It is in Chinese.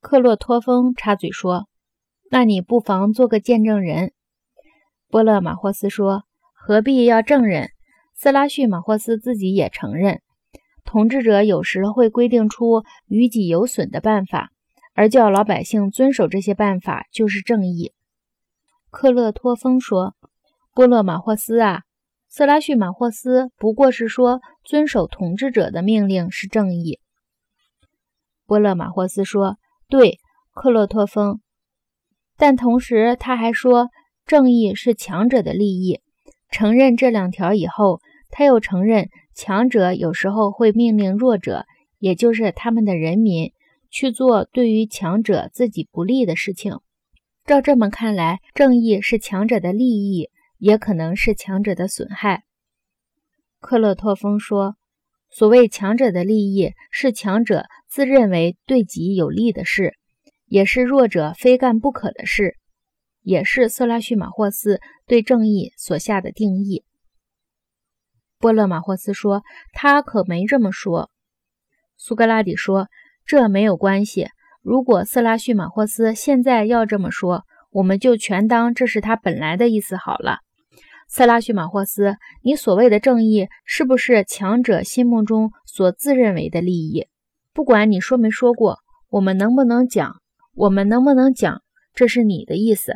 克洛托峰插嘴说：“那你不妨做个见证人。”波勒马霍斯说：“何必要证人？”斯拉叙马霍斯自己也承认，统治者有时会规定出于己有损的办法，而叫老百姓遵守这些办法就是正义。克勒托峰说：“波勒马霍斯啊，斯拉叙马霍斯不过是说遵守统治者的命令是正义。”波勒马霍斯说：“对，克洛托风，但同时他还说正义是强者的利益。承认这两条以后。”他又承认，强者有时候会命令弱者，也就是他们的人民，去做对于强者自己不利的事情。照这么看来，正义是强者的利益，也可能是强者的损害。克洛托风说：“所谓强者的利益，是强者自认为对己有利的事，也是弱者非干不可的事，也是色拉叙马霍斯对正义所下的定义。”波勒马霍斯说：“他可没这么说。”苏格拉底说：“这没有关系。如果色拉叙马霍斯现在要这么说，我们就全当这是他本来的意思好了。”塞拉叙马霍斯，你所谓的正义，是不是强者心目中所自认为的利益？不管你说没说过，我们能不能讲？我们能不能讲？这是你的意思。